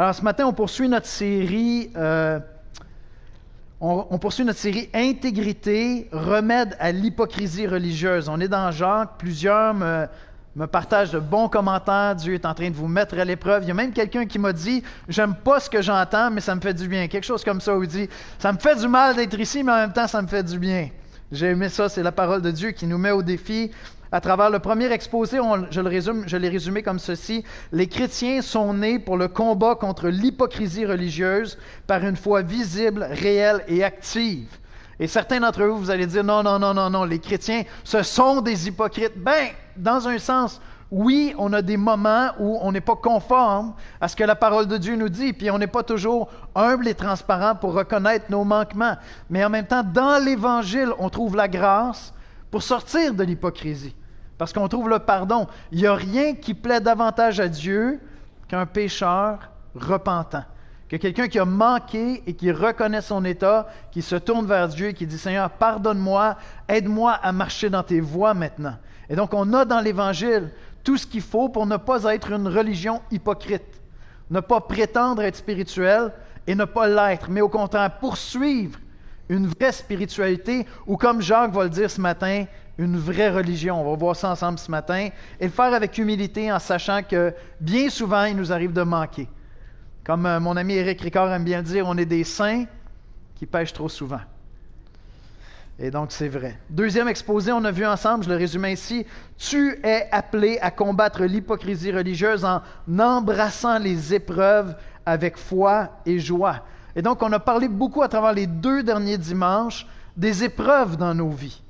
Alors ce matin, on poursuit notre série, euh, on, poursuit notre série Intégrité, remède à l'hypocrisie religieuse. On est dans Jacques, plusieurs me, me partagent de bons commentaires. Dieu est en train de vous mettre à l'épreuve. Il y a même quelqu'un qui m'a dit J'aime pas ce que j'entends, mais ça me fait du bien. Quelque chose comme ça où il dit Ça me fait du mal d'être ici, mais en même temps, ça me fait du bien. J'ai aimé ça, c'est la parole de Dieu qui nous met au défi. À travers le premier exposé, je je l'ai résumé comme ceci les chrétiens sont nés pour le combat contre l'hypocrisie religieuse par une foi visible, réelle et active. Et certains d'entre vous, vous allez dire non, non, non, non, non, les chrétiens, ce sont des hypocrites. Ben, dans un sens, oui, on a des moments où on n'est pas conforme à ce que la parole de Dieu nous dit, puis on n'est pas toujours humble et transparent pour reconnaître nos manquements. Mais en même temps, dans l'Évangile, on trouve la grâce pour sortir de l'hypocrisie, parce qu'on trouve le pardon. Il n'y a rien qui plaît davantage à Dieu qu'un pécheur repentant, que quelqu'un qui a manqué et qui reconnaît son état, qui se tourne vers Dieu et qui dit Seigneur, pardonne-moi, aide-moi à marcher dans tes voies maintenant. Et donc, on a dans l'Évangile tout ce qu'il faut pour ne pas être une religion hypocrite, ne pas prétendre être spirituel et ne pas l'être, mais au contraire, poursuivre une vraie spiritualité ou, comme Jacques va le dire ce matin, une vraie religion. On va voir ça ensemble ce matin et le faire avec humilité en sachant que bien souvent, il nous arrive de manquer. Comme euh, mon ami Éric Ricard aime bien le dire, on est des saints qui pêchent trop souvent. Et donc, c'est vrai. Deuxième exposé, on a vu ensemble, je le résume ainsi, tu es appelé à combattre l'hypocrisie religieuse en embrassant les épreuves avec foi et joie. Et donc, on a parlé beaucoup à travers les deux derniers dimanches des épreuves dans nos vies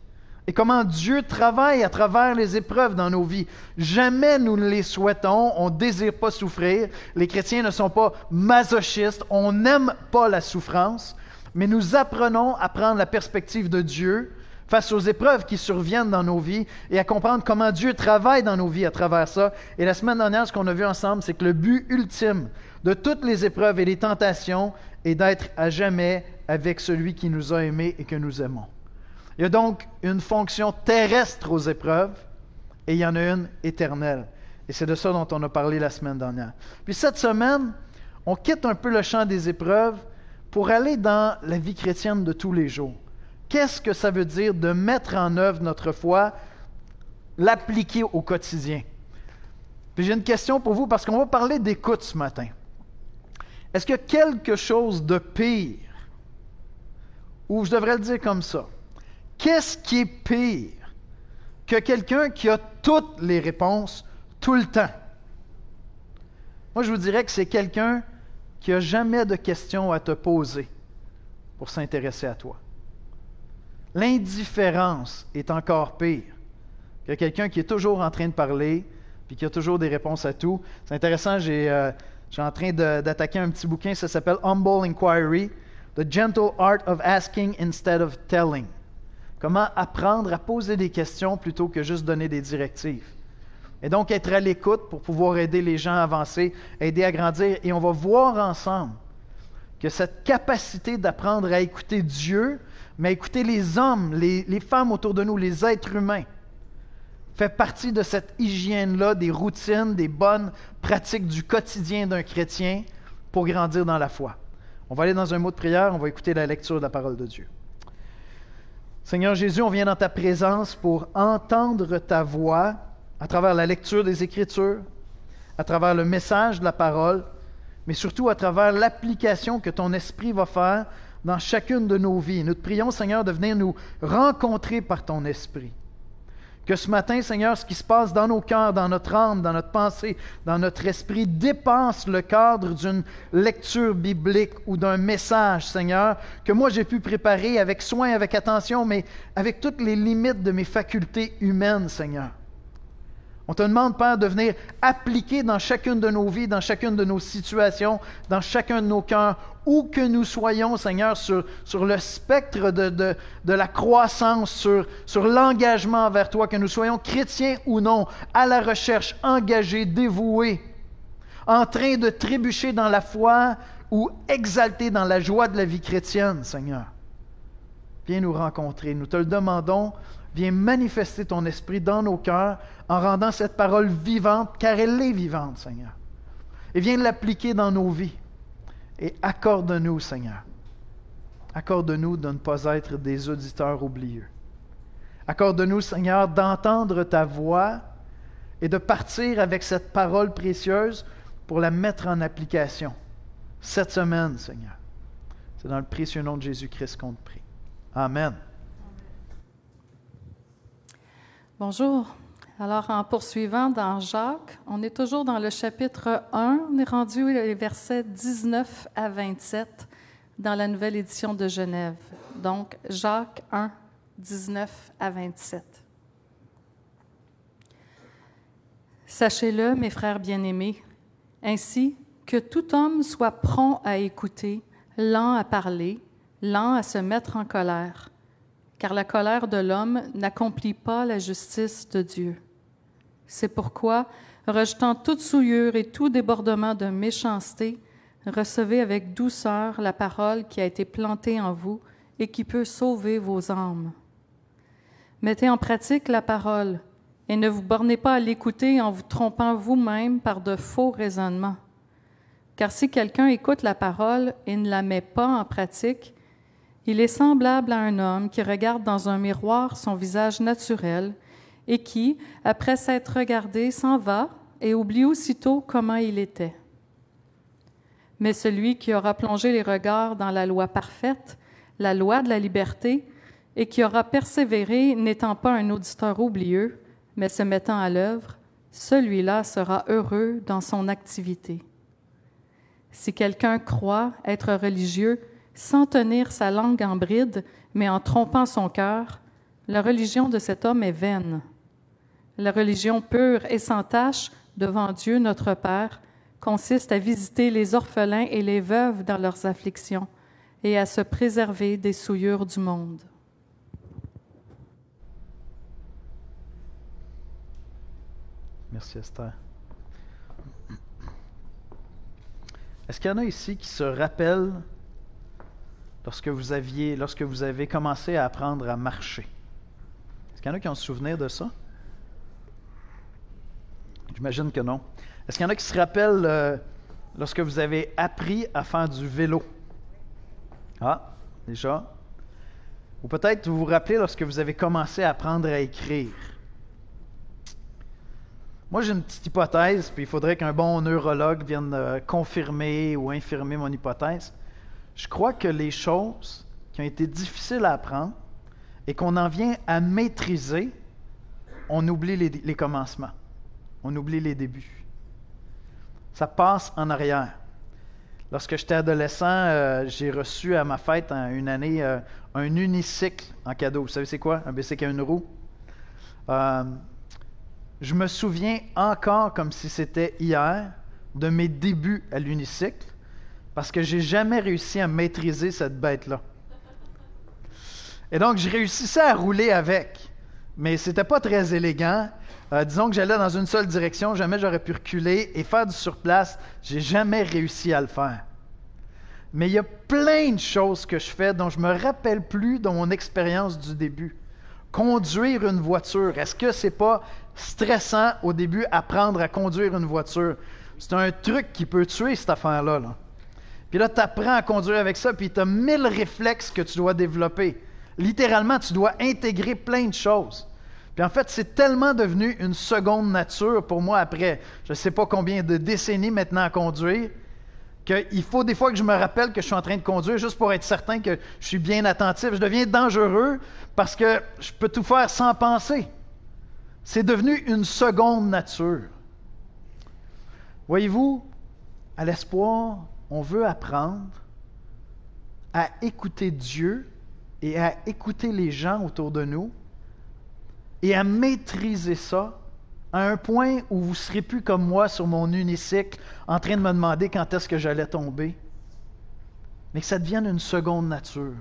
et comment Dieu travaille à travers les épreuves dans nos vies. Jamais nous ne les souhaitons, on ne désire pas souffrir. Les chrétiens ne sont pas masochistes, on n'aime pas la souffrance, mais nous apprenons à prendre la perspective de Dieu face aux épreuves qui surviennent dans nos vies et à comprendre comment Dieu travaille dans nos vies à travers ça. Et la semaine dernière, ce qu'on a vu ensemble, c'est que le but ultime de toutes les épreuves et les tentations est d'être à jamais avec celui qui nous a aimés et que nous aimons. Il y a donc une fonction terrestre aux épreuves et il y en a une éternelle. Et c'est de ça dont on a parlé la semaine dernière. Puis cette semaine, on quitte un peu le champ des épreuves pour aller dans la vie chrétienne de tous les jours. Qu'est-ce que ça veut dire de mettre en œuvre notre foi, l'appliquer au quotidien? Puis j'ai une question pour vous parce qu'on va parler d'écoute ce matin. Est-ce qu'il y a quelque chose de pire, ou je devrais le dire comme ça, Qu'est-ce qui est pire que quelqu'un qui a toutes les réponses tout le temps? Moi, je vous dirais que c'est quelqu'un qui n'a jamais de questions à te poser pour s'intéresser à toi. L'indifférence est encore pire que quelqu'un qui est toujours en train de parler puis qui a toujours des réponses à tout. C'est intéressant, j'ai, euh, suis en train d'attaquer un petit bouquin, ça s'appelle Humble Inquiry, The Gentle Art of Asking Instead of Telling. Comment apprendre à poser des questions plutôt que juste donner des directives. Et donc être à l'écoute pour pouvoir aider les gens à avancer, aider à grandir. Et on va voir ensemble que cette capacité d'apprendre à écouter Dieu, mais à écouter les hommes, les femmes autour de nous, les êtres humains, fait partie de cette hygiène-là, des routines, des bonnes pratiques du quotidien d'un chrétien pour grandir dans la foi. On va aller dans un mot de prière, on va écouter la lecture de la parole de Dieu. Seigneur Jésus, on vient dans ta présence pour entendre ta voix à travers la lecture des Écritures, à travers le message de la parole, mais surtout à travers l'application que ton esprit va faire dans chacune de nos vies. Nous te prions, Seigneur, de venir nous rencontrer par ton esprit. Que ce matin, Seigneur, ce qui se passe dans nos cœurs, dans notre âme, dans notre pensée, dans notre esprit, dépasse le cadre d'une lecture biblique ou d'un message, Seigneur, que moi j'ai pu préparer avec soin, avec attention, mais avec toutes les limites de mes facultés humaines, Seigneur. On te demande, Père, de venir appliquer dans chacune de nos vies, dans chacune de nos situations, dans chacun de nos cœurs, où que nous soyons, Seigneur, sur, sur le spectre de, de, de la croissance, sur, sur l'engagement envers toi, que nous soyons chrétiens ou non, à la recherche, engagés, dévoués, en train de trébucher dans la foi ou exaltés dans la joie de la vie chrétienne, Seigneur. Viens nous rencontrer. Nous te le demandons. Viens manifester ton esprit dans nos cœurs en rendant cette parole vivante, car elle est vivante, Seigneur. Et viens l'appliquer dans nos vies. Et accorde-nous, Seigneur, accorde-nous de ne pas être des auditeurs oublieux. Accorde-nous, Seigneur, d'entendre ta voix et de partir avec cette parole précieuse pour la mettre en application cette semaine, Seigneur. C'est dans le précieux nom de Jésus-Christ qu'on te prie. Amen. Bonjour. Alors, en poursuivant dans Jacques, on est toujours dans le chapitre 1. On est rendu les versets 19 à 27 dans la nouvelle édition de Genève. Donc, Jacques 1, 19 à 27. Sachez-le, mes frères bien-aimés, ainsi que tout homme soit prompt à écouter, lent à parler, lent à se mettre en colère car la colère de l'homme n'accomplit pas la justice de Dieu. C'est pourquoi, rejetant toute souillure et tout débordement de méchanceté, recevez avec douceur la parole qui a été plantée en vous et qui peut sauver vos âmes. Mettez en pratique la parole et ne vous bornez pas à l'écouter en vous trompant vous-même par de faux raisonnements. Car si quelqu'un écoute la parole et ne la met pas en pratique, il est semblable à un homme qui regarde dans un miroir son visage naturel et qui, après s'être regardé, s'en va et oublie aussitôt comment il était. Mais celui qui aura plongé les regards dans la loi parfaite, la loi de la liberté, et qui aura persévéré, n'étant pas un auditeur oublieux, mais se mettant à l'œuvre, celui-là sera heureux dans son activité. Si quelqu'un croit être religieux sans tenir sa langue en bride, mais en trompant son cœur, la religion de cet homme est vaine. La religion pure et sans tache devant Dieu notre Père consiste à visiter les orphelins et les veuves dans leurs afflictions et à se préserver des souillures du monde. Merci Esther. Est-ce qu'il y en a ici qui se rappellent lorsque vous, avez commencé à apprendre à marcher? Est-ce qu'il y en a qui ont souvenir de ça? J'imagine que non. Est-ce qu'il y en a qui se rappellent euh, lorsque vous avez appris à faire du vélo? Ah, déjà. Ou peut-être vous vous rappelez lorsque vous avez commencé à apprendre à écrire. Moi, j'ai une petite hypothèse, puis il faudrait qu'un bon neurologue vienne euh, confirmer ou infirmer mon hypothèse. Je crois que les choses qui ont été difficiles à apprendre et qu'on en vient à maîtriser, on oublie les, commencements, on oublie les débuts. Ça passe en arrière. Lorsque j'étais adolescent, euh, j'ai reçu à ma fête en une année euh, un unicycle en cadeau. Vous savez c'est quoi? Un bicycle à une roue. Euh, je me souviens encore comme si c'était hier de mes débuts à l'unicycle parce que j'ai jamais réussi à maîtriser cette bête-là. Et donc, je réussissais à rouler avec, mais c'était pas très élégant. Euh, disons que j'allais dans une seule direction, jamais j'aurais pu reculer et faire du surplace. J'ai jamais réussi à le faire. Mais il y a plein de choses que je fais dont je me rappelle plus dans mon expérience du début. Conduire une voiture, est-ce que c'est pas stressant au début apprendre à conduire une voiture? C'est un truc qui peut tuer cette affaire-là. là puis là, tu apprends à conduire avec ça, puis tu as mille réflexes que tu dois développer. Littéralement, tu dois intégrer plein de choses. Puis en fait, c'est tellement devenu une seconde nature pour moi après, je ne sais pas combien de décennies maintenant à conduire, qu'il faut des fois que je me rappelle que je suis en train de conduire juste pour être certain que je suis bien attentif. Je deviens dangereux parce que je peux tout faire sans penser. C'est devenu une seconde nature. Voyez-vous, à l'espoir, on veut apprendre à écouter Dieu et à écouter les gens autour de nous et à maîtriser ça à un point où vous ne serez plus comme moi sur mon unicycle en train de me demander quand est-ce que j'allais tomber, mais que ça devienne une seconde nature.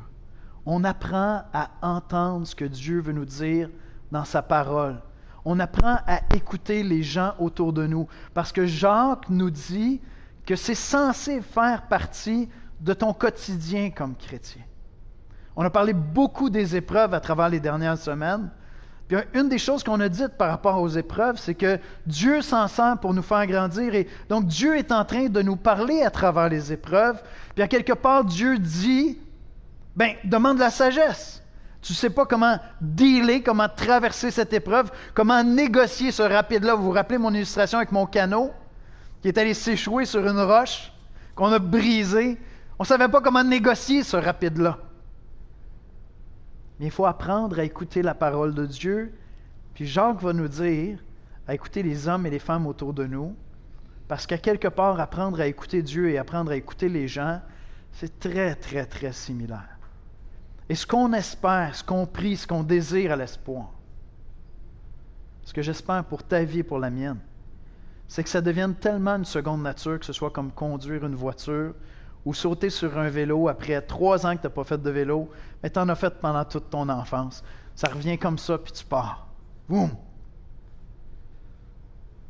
On apprend à entendre ce que Dieu veut nous dire dans sa parole. On apprend à écouter les gens autour de nous. Parce que Jacques nous dit que c'est censé faire partie de ton quotidien comme chrétien. On a parlé beaucoup des épreuves à travers les dernières semaines, Puis une des choses qu'on a dites par rapport aux épreuves, c'est que Dieu s'en sert pour nous faire grandir. Et donc Dieu est en train de nous parler à travers les épreuves. Puis à quelque part, Dieu dit, ben demande la sagesse. Tu ne sais pas comment dealer, comment traverser cette épreuve, comment négocier ce rapide-là. Vous vous rappelez mon illustration avec mon canot? Qui est allé s'échouer sur une roche, qu'on a brisé. On ne savait pas comment négocier ce rapide-là. Mais il faut apprendre à écouter la parole de Dieu. Puis Jacques va nous dire à écouter les hommes et les femmes autour de nous. Parce qu'à quelque part, apprendre à écouter Dieu et apprendre à écouter les gens, c'est très, très, très similaire. Et ce qu'on espère, ce qu'on prie, ce qu'on désire à l'espoir, ce que j'espère pour ta vie et pour la mienne, c'est que ça devienne tellement une seconde nature, que ce soit comme conduire une voiture ou sauter sur un vélo après trois ans que tu n'as pas fait de vélo, mais tu en as fait pendant toute ton enfance. Ça revient comme ça, puis tu pars. Boum!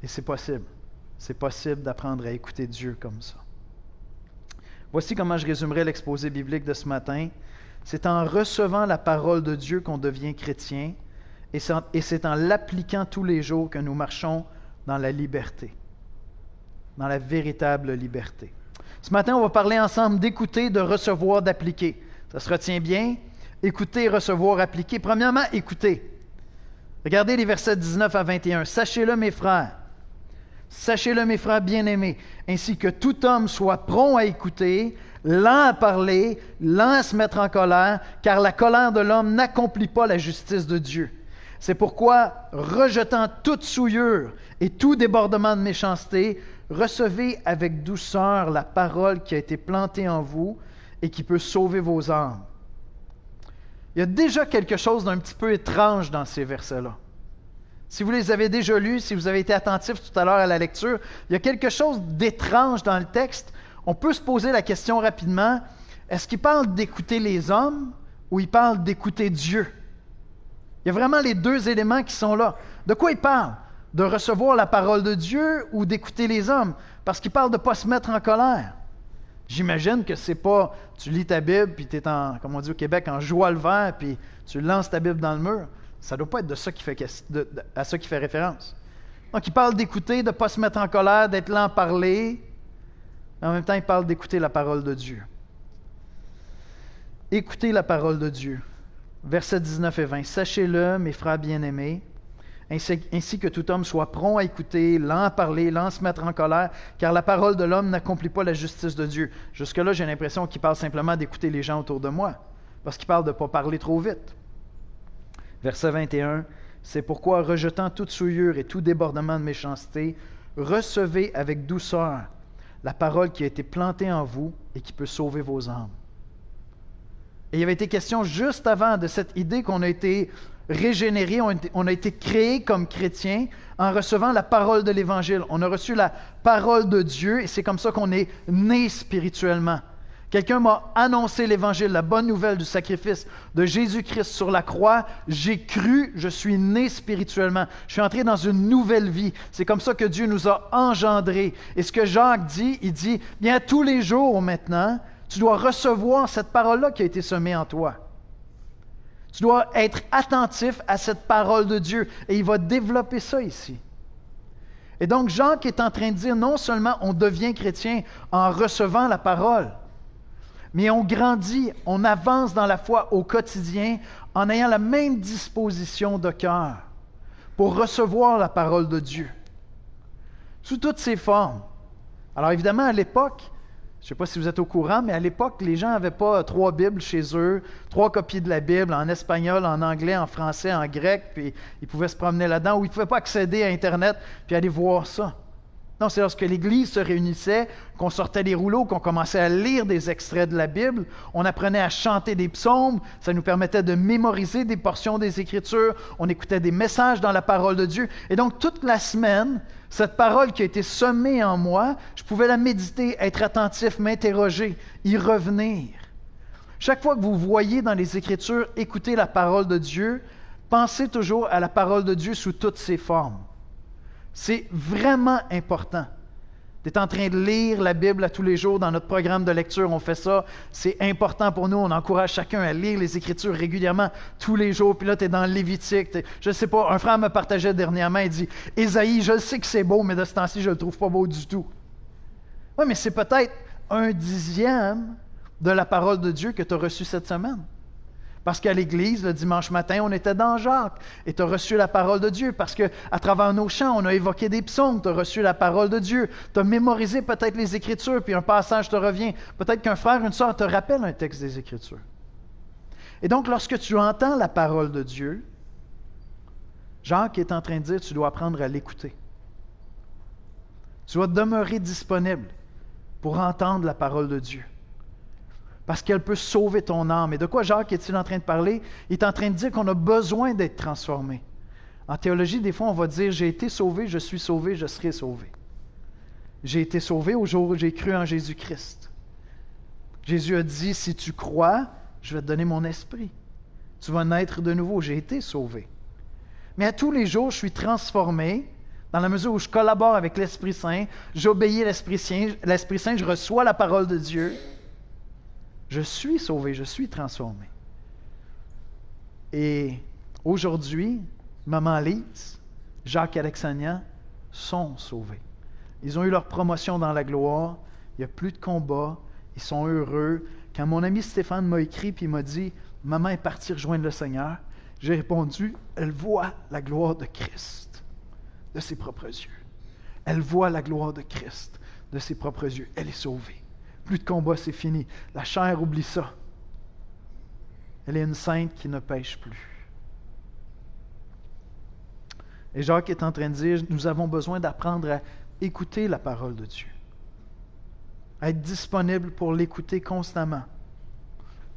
Et c'est possible. C'est possible d'apprendre à écouter Dieu comme ça. Voici comment je résumerai l'exposé biblique de ce matin. C'est en recevant la parole de Dieu qu'on devient chrétien, et c'est en l'appliquant tous les jours que nous marchons dans la liberté, dans la véritable liberté. Ce matin, on va parler ensemble d'écouter, de recevoir, d'appliquer. Ça se retient bien? Écouter, recevoir, appliquer. Premièrement, écouter. Regardez les versets 19 à 21. Sachez-le, mes frères. Sachez-le, mes frères bien-aimés, ainsi que tout homme soit prompt à écouter, lent à parler, lent à se mettre en colère, car la colère de l'homme n'accomplit pas la justice de Dieu. C'est pourquoi, rejetant toute souillure et tout débordement de méchanceté, recevez avec douceur la parole qui a été plantée en vous et qui peut sauver vos âmes. Il y a déjà quelque chose d'un petit peu étrange dans ces versets-là. Si vous les avez déjà lus, si vous avez été attentif tout à l'heure à la lecture, il y a quelque chose d'étrange dans le texte. On peut se poser la question rapidement, est-ce qu'il parle d'écouter les hommes ou il parle d'écouter Dieu? Il y a vraiment les deux éléments qui sont là. De quoi il parle? de recevoir la parole de Dieu ou d'écouter les hommes, parce qu'il parle de ne pas se mettre en colère. J'imagine que c'est pas tu lis ta Bible, puis tu es en, comme on dit au Québec, en joie le vert, puis tu lances ta Bible dans le mur. Ça ne doit pas être de ça qui fait, à ça qui fait référence. Donc, il parle d'écouter, de ne pas se mettre en colère, d'être lent à parler, mais en même temps, il parle d'écouter la parole de Dieu. Écoutez la parole de Dieu. Versets 19 et 20. Sachez-le, mes frères bien-aimés, ainsi, que tout homme soit prompt à écouter, lent à parler, lent à se mettre en colère, car la parole de l'homme n'accomplit pas la justice de Dieu. Jusque-là, j'ai l'impression qu'il parle simplement d'écouter les gens autour de moi, parce qu'il parle de ne pas parler trop vite. Verset 21, C'est pourquoi, rejetant toute souillure et tout débordement de méchanceté, recevez avec douceur la parole qui a été plantée en vous et qui peut sauver vos âmes. Et il avait été question juste avant de cette idée qu'on a été régénérés, on a été créés comme chrétiens en recevant la parole de l'Évangile. On a reçu la parole de Dieu et c'est comme ça qu'on est né spirituellement. Quelqu'un m'a annoncé l'Évangile, la bonne nouvelle du sacrifice de Jésus-Christ sur la croix. J'ai cru, je suis né spirituellement. Je suis entré dans une nouvelle vie. C'est comme ça que Dieu nous a engendrés. Et ce que Jacques dit, il dit, bien tous les jours maintenant, tu dois recevoir cette parole-là qui a été semée en toi. Tu dois être attentif à cette parole de Dieu. Et il va développer ça ici. Et donc, Jean qui est en train de dire, non seulement on devient chrétien en recevant la parole, mais on grandit, on avance dans la foi au quotidien en ayant la même disposition de cœur pour recevoir la parole de Dieu, sous toutes ses formes. Alors évidemment, à l'époque, je ne sais pas si vous êtes au courant, mais à l'époque, les gens n'avaient pas trois Bibles chez eux, trois copies de la Bible en espagnol, en anglais, en français, en grec, puis ils pouvaient se promener là-dedans, ou ils ne pouvaient pas accéder à Internet puis aller voir ça. Non, c'est lorsque l'Église se réunissait, qu'on sortait les rouleaux, qu'on commençait à lire des extraits de la Bible, on apprenait à chanter des psaumes, ça nous permettait de mémoriser des portions des Écritures, on écoutait des messages dans la parole de Dieu. Et donc, toute la semaine, cette parole qui a été semée en moi, je pouvais la méditer, être attentif, m'interroger, y revenir. Chaque fois que vous voyez dans les Écritures écouter la parole de Dieu, pensez toujours à la parole de Dieu sous toutes ses formes. C'est vraiment important Tu es en train de lire la Bible à tous les jours dans notre programme de lecture. On fait ça. C'est important pour nous. On encourage chacun à lire les Écritures régulièrement, tous les jours. Puis là, tu es dans Lévitique. Je ne sais pas, un frère me partageait dernièrement. Il dit Ésaïe, je sais que c'est beau, mais de ce temps-ci, je ne le trouve pas beau du tout. Oui, mais c'est peut-être un dixième de la parole de Dieu que tu as reçue cette semaine. Parce qu'à l'église, le dimanche matin, on était dans Jacques et tu as reçu la parole de Dieu. Parce qu'à travers nos chants, on a évoqué des psaumes, tu as reçu la parole de Dieu. Tu as mémorisé peut-être les Écritures, puis un passage te revient. Peut-être qu'un frère, une soeur te rappelle un texte des Écritures. Et donc, lorsque tu entends la parole de Dieu, Jacques est en train de dire, tu dois apprendre à l'écouter. Tu dois demeurer disponible pour entendre la parole de Dieu parce qu'elle peut sauver ton âme. Et de quoi Jacques est-il en train de parler? Il est en train de dire qu'on a besoin d'être transformé. En théologie, des fois, on va dire, j'ai été sauvé, je suis sauvé, je serai sauvé. J'ai été sauvé au jour où j'ai cru en Jésus-Christ. Jésus a dit, si tu crois, je vais te donner mon esprit. Tu vas naître de nouveau. J'ai été sauvé. Mais à tous les jours, je suis transformé dans la mesure où je collabore avec l'Esprit Saint, j'obéis l'Esprit Saint, l'Esprit Saint, je reçois la parole de Dieu. Je suis sauvé, je suis transformé. Et aujourd'hui, Maman Lise, Jacques et Alexandria sont sauvés. Ils ont eu leur promotion dans la gloire. Il n'y a plus de combat. Ils sont heureux. Quand mon ami Stéphane m'a écrit et m'a dit Maman est partie rejoindre le Seigneur, j'ai répondu Elle voit la gloire de Christ de ses propres yeux. Elle voit la gloire de Christ de ses propres yeux. Elle est sauvée. Plus de combat, c'est fini. La chair oublie ça. Elle est une sainte qui ne pêche plus. Et Jacques est en train de dire, nous avons besoin d'apprendre à écouter la parole de Dieu, à être disponible pour l'écouter constamment.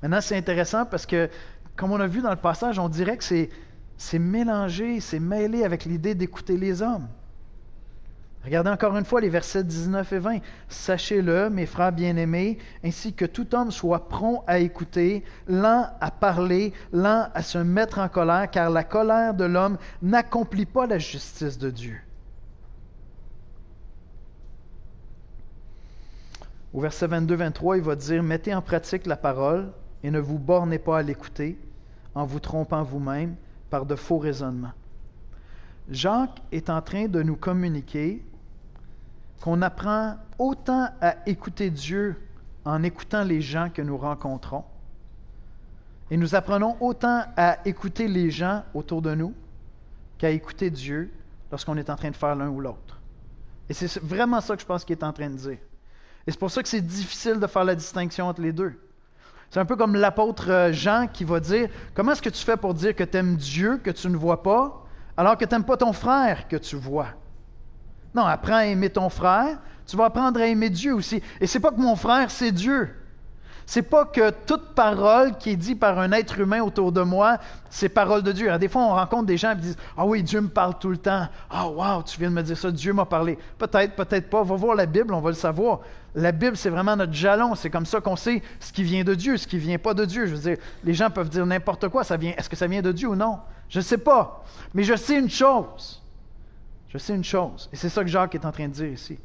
Maintenant, c'est intéressant parce que, comme on a vu dans le passage, on dirait que c'est mélangé, c'est mêlé avec l'idée d'écouter les hommes. Regardez encore une fois les versets 19 et 20. Sachez-le, mes frères bien-aimés, ainsi que tout homme soit prompt à écouter, lent à parler, lent à se mettre en colère, car la colère de l'homme n'accomplit pas la justice de Dieu. Au verset 22-23, il va dire, Mettez en pratique la parole et ne vous bornez pas à l'écouter en vous trompant vous-même par de faux raisonnements. Jacques est en train de nous communiquer qu'on apprend autant à écouter Dieu en écoutant les gens que nous rencontrons, et nous apprenons autant à écouter les gens autour de nous qu'à écouter Dieu lorsqu'on est en train de faire l'un ou l'autre. Et c'est vraiment ça que je pense qu'il est en train de dire. Et c'est pour ça que c'est difficile de faire la distinction entre les deux. C'est un peu comme l'apôtre euh, Jean qui va dire, comment est-ce que tu fais pour dire que tu aimes Dieu que tu ne vois pas, alors que tu n'aimes pas ton frère que tu vois? Non, apprends à aimer ton frère, tu vas apprendre à aimer Dieu aussi. Et c'est pas que mon frère, c'est Dieu. C'est pas que toute parole qui est dite par un être humain autour de moi, c'est parole de Dieu. des fois, on rencontre des gens qui disent Ah oui, Dieu me parle tout le temps. Ah, wow, tu viens de me dire ça, Dieu m'a parlé. Peut-être, peut-être pas. Va voir la Bible, on va le savoir. La Bible, c'est vraiment notre jalon. C'est comme ça qu'on sait ce qui vient de Dieu, ce qui vient pas de Dieu. Je veux dire, les gens peuvent dire n'importe quoi. Ça vient, est-ce que ça vient de Dieu ou non? Je ne sais pas. Mais je sais une chose je sais une chose, et c'est ça que Jacques est en train de dire ici.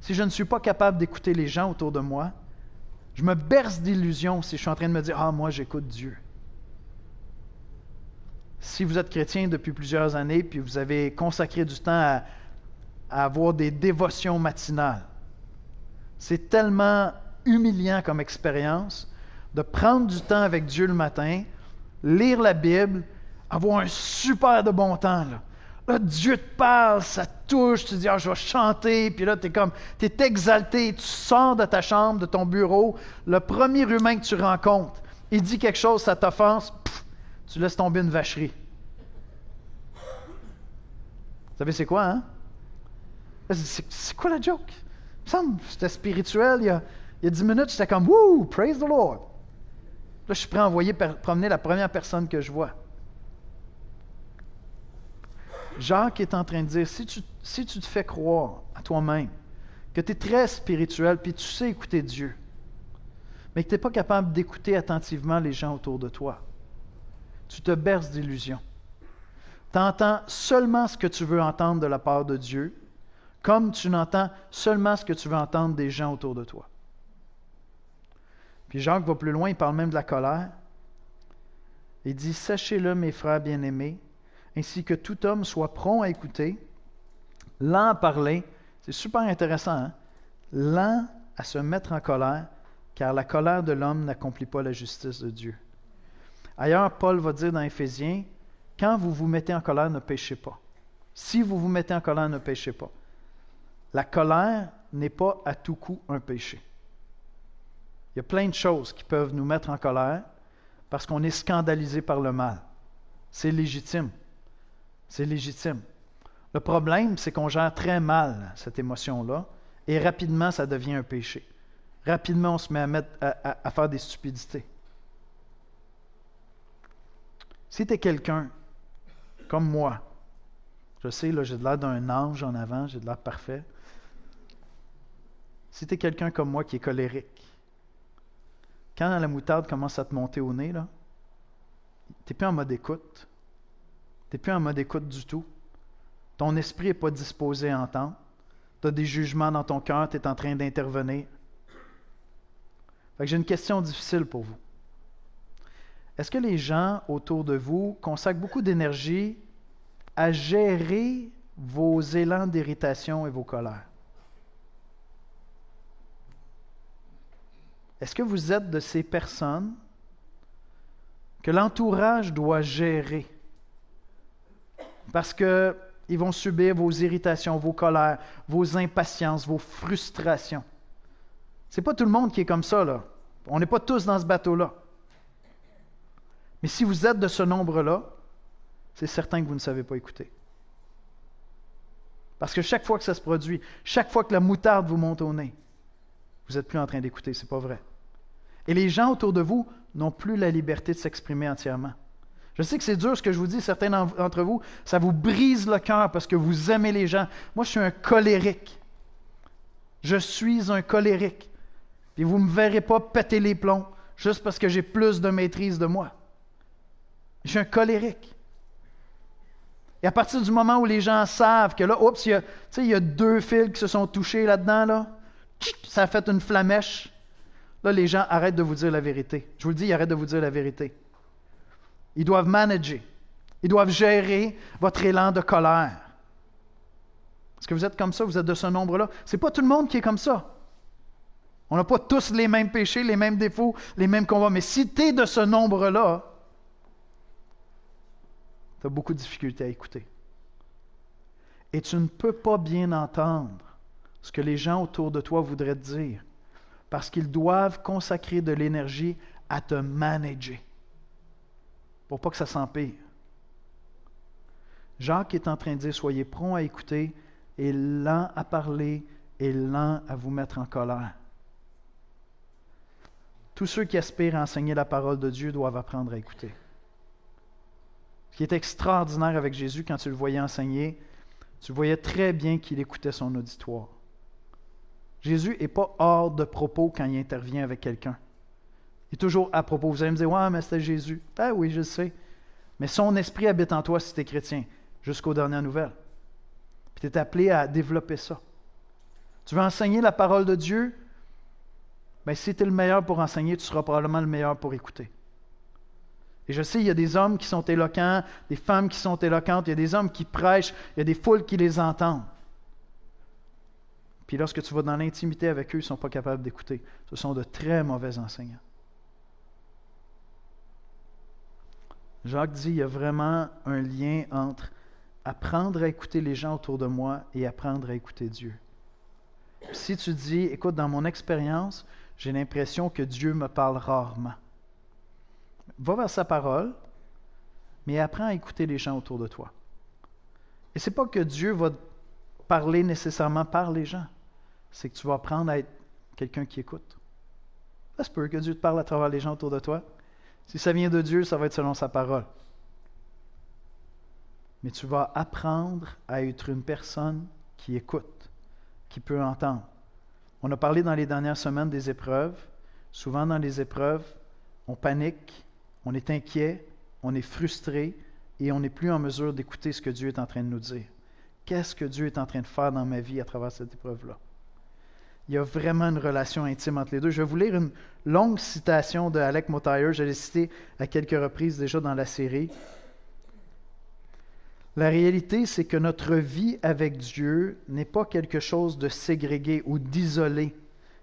Si je ne suis pas capable d'écouter les gens autour de moi, je me berce d'illusions si je suis en train de me dire Ah, moi, j'écoute Dieu. Si vous êtes chrétien depuis plusieurs années, puis vous avez consacré du temps à, avoir des dévotions matinales, c'est tellement humiliant comme expérience de prendre du temps avec Dieu le matin, lire la Bible, avoir un super de bon temps. Là, Dieu te parle, ça touche, tu te dis, ah, je vais chanter, puis là, tu es comme, tu exalté, tu sors de ta chambre, de ton bureau, le premier humain que tu rencontres, il dit quelque chose, ça t'offense, tu laisses tomber une vacherie. Vous savez, c'est quoi, hein? C'est quoi la joke? Il me semble c'était spirituel. Il y, a, il minutes, j'étais comme, Woo, praise the Lord. Là, je suis prêt à envoyer promener la première personne que je vois. Jacques est en train de dire, si tu, te fais croire à toi-même que tu es très spirituel, puis tu sais écouter Dieu, mais que tu n'es pas capable d'écouter attentivement les gens autour de toi, tu te berces d'illusions. Tu entends seulement ce que tu veux entendre de la part de Dieu, comme tu n'entends seulement ce que tu veux entendre des gens autour de toi. Puis Jacques va plus loin, il parle même de la colère. Il dit, Sachez-le, mes frères bien-aimés, ainsi que tout homme soit prompt à écouter, lent à parler, c'est super intéressant, hein? lent à se mettre en colère, car la colère de l'homme n'accomplit pas la justice de Dieu. Ailleurs, Paul va dire dans Éphésiens, quand vous vous mettez en colère, ne péchez pas. Si vous vous mettez en colère, ne péchez pas. La colère n'est pas à tout coup un péché. Il y a plein de choses qui peuvent nous mettre en colère parce qu'on est scandalisé par le mal. C'est légitime. C'est légitime. Le problème, c'est qu'on gère très mal cette émotion-là et rapidement, ça devient un péché. Rapidement, on se met à, faire des stupidités. Si tu es quelqu'un comme moi, je sais, là, j'ai de l'air d'un ange en avant, j'ai de l'air parfait. Si tu es quelqu'un comme moi qui est colérique, quand la moutarde commence à te monter au nez, tu n'es plus en mode écoute. Tu n'es plus en mode écoute du tout. Ton esprit n'est pas disposé à entendre. Tu as des jugements dans ton cœur, tu es en train d'intervenir. J'ai une question difficile pour vous. Est-ce que les gens autour de vous consacrent beaucoup d'énergie à gérer vos élans d'irritation et vos colères? Est-ce que vous êtes de ces personnes que l'entourage doit gérer? Parce qu'ils vont subir vos irritations, vos colères, vos impatiences, vos frustrations. Ce n'est pas tout le monde qui est comme ça, là. On n'est pas tous dans ce bateau-là. Mais si vous êtes de ce nombre-là, c'est certain que vous ne savez pas écouter. Parce que chaque fois que ça se produit, chaque fois que la moutarde vous monte au nez, vous n'êtes plus en train d'écouter, c'est pas vrai. Et les gens autour de vous n'ont plus la liberté de s'exprimer entièrement. Je sais que c'est dur ce que je vous dis, certains d'entre vous, ça vous brise le cœur parce que vous aimez les gens. Moi, je suis un colérique. Je suis un colérique. Puis vous ne me verrez pas péter les plombs juste parce que j'ai plus de maîtrise de moi. Je suis un colérique. Et à partir du moment où les gens savent que là, oups, il y a, deux fils qui se sont touchés là-dedans, là, ça a fait une flamèche. Là, les gens arrêtent de vous dire la vérité. Je vous le dis, ils arrêtent de vous dire la vérité. Ils doivent manager. Ils doivent gérer votre élan de colère. Est-ce que vous êtes comme ça? Vous êtes de ce nombre-là? Ce n'est pas tout le monde qui est comme ça. On n'a pas tous les mêmes péchés, les mêmes défauts, les mêmes combats. Mais si tu es de ce nombre-là, tu as beaucoup de difficultés à écouter. Et tu ne peux pas bien entendre ce que les gens autour de toi voudraient te dire parce qu'ils doivent consacrer de l'énergie à te manager pour pas que ça s'empire. Jacques est en train de dire soyez prompt à écouter et lent à parler et lent à vous mettre en colère. Tous ceux qui aspirent à enseigner la parole de Dieu doivent apprendre à écouter. Ce qui est extraordinaire avec Jésus, quand tu le voyais enseigner, tu voyais très bien qu'il écoutait son auditoire. Jésus n'est pas hors de propos quand il intervient avec quelqu'un. Il est toujours à propos. Vous allez me dire, ouais, mais c'était Jésus. Ah oui, je sais. Mais son esprit habite en toi si tu es chrétien, jusqu'aux dernières nouvelles. Puis tu es appelé à développer ça. Tu veux enseigner la parole de Dieu? Bien, si tu es le meilleur pour enseigner, tu seras probablement le meilleur pour écouter. Et je sais, il y a des hommes qui sont éloquents, des femmes qui sont éloquentes, il y a des hommes qui prêchent, il y a des foules qui les entendent. Puis lorsque tu vas dans l'intimité avec eux, ils ne sont pas capables d'écouter. Ce sont de très mauvais enseignants. Jacques dit, il y a vraiment un lien entre apprendre à écouter les gens autour de moi et apprendre à écouter Dieu. Si tu dis, écoute, dans mon expérience, j'ai l'impression que Dieu me parle rarement. Va vers sa parole, mais apprends à écouter les gens autour de toi. Et ce n'est pas que Dieu va parler nécessairement par les gens c'est que tu vas apprendre à être quelqu'un qui écoute. Ça se que Dieu te parle à travers les gens autour de toi. Si ça vient de Dieu, ça va être selon sa parole. Mais tu vas apprendre à être une personne qui écoute, qui peut entendre. On a parlé dans les dernières semaines des épreuves. Souvent dans les épreuves, on panique, on est inquiet, on est frustré et on n'est plus en mesure d'écouter ce que Dieu est en train de nous dire. qu'est-ce que Dieu est en train de faire dans ma vie à travers cette épreuve-là? Il y a vraiment une relation intime entre les deux. Je vais vous lire une longue citation de Alec Motyer. Je l'ai cité à quelques reprises déjà dans la série. La réalité, c'est que notre vie avec Dieu n'est pas quelque chose de ségrégué ou d'isolé,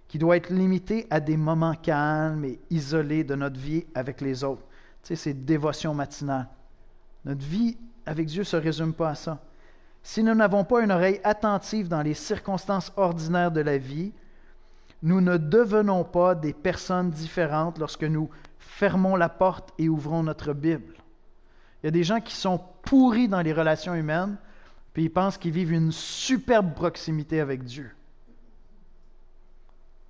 qui doit être limité à des moments calmes et isolés de notre vie avec les autres. Tu sais, c'est dévotion matinale. Notre vie avec Dieu ne se résume pas à ça. Si nous n'avons pas une oreille attentive dans les circonstances ordinaires de la vie, nous ne devenons pas des personnes différentes lorsque nous fermons la porte et ouvrons notre Bible. Il y a des gens qui sont pourris dans les relations humaines, puis ils pensent qu'ils vivent une superbe proximité avec Dieu.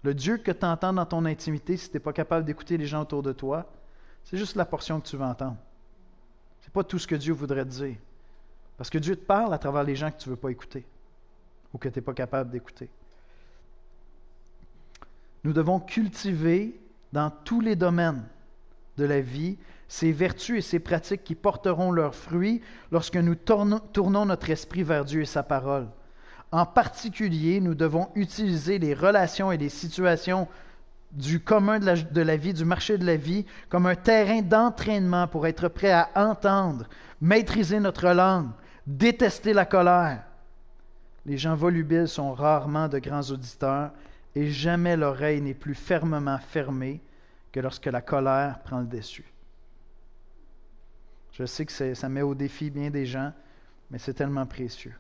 Le Dieu que tu entends dans ton intimité, si tu n'es pas capable d'écouter les gens autour de toi, c'est juste la portion que tu veux entendre. Ce n'est pas tout ce que Dieu voudrait dire. Parce que Dieu te parle à travers les gens que tu ne veux pas écouter ou que tu n'es pas capable d'écouter. Nous devons cultiver dans tous les domaines de la vie ces vertus et ces pratiques qui porteront leurs fruits lorsque nous tournons notre esprit vers Dieu et sa parole. En particulier, nous devons utiliser les relations et les situations du commun de la, de la, vie, du marché de la vie, comme un terrain d'entraînement pour être prêt à entendre, maîtriser notre langue, détester la colère. Les gens volubiles sont rarement de grands auditeurs et jamais l'oreille n'est plus fermement fermée que lorsque la colère prend le dessus. Je sais que ça met au défi bien des gens, mais c'est tellement précieux.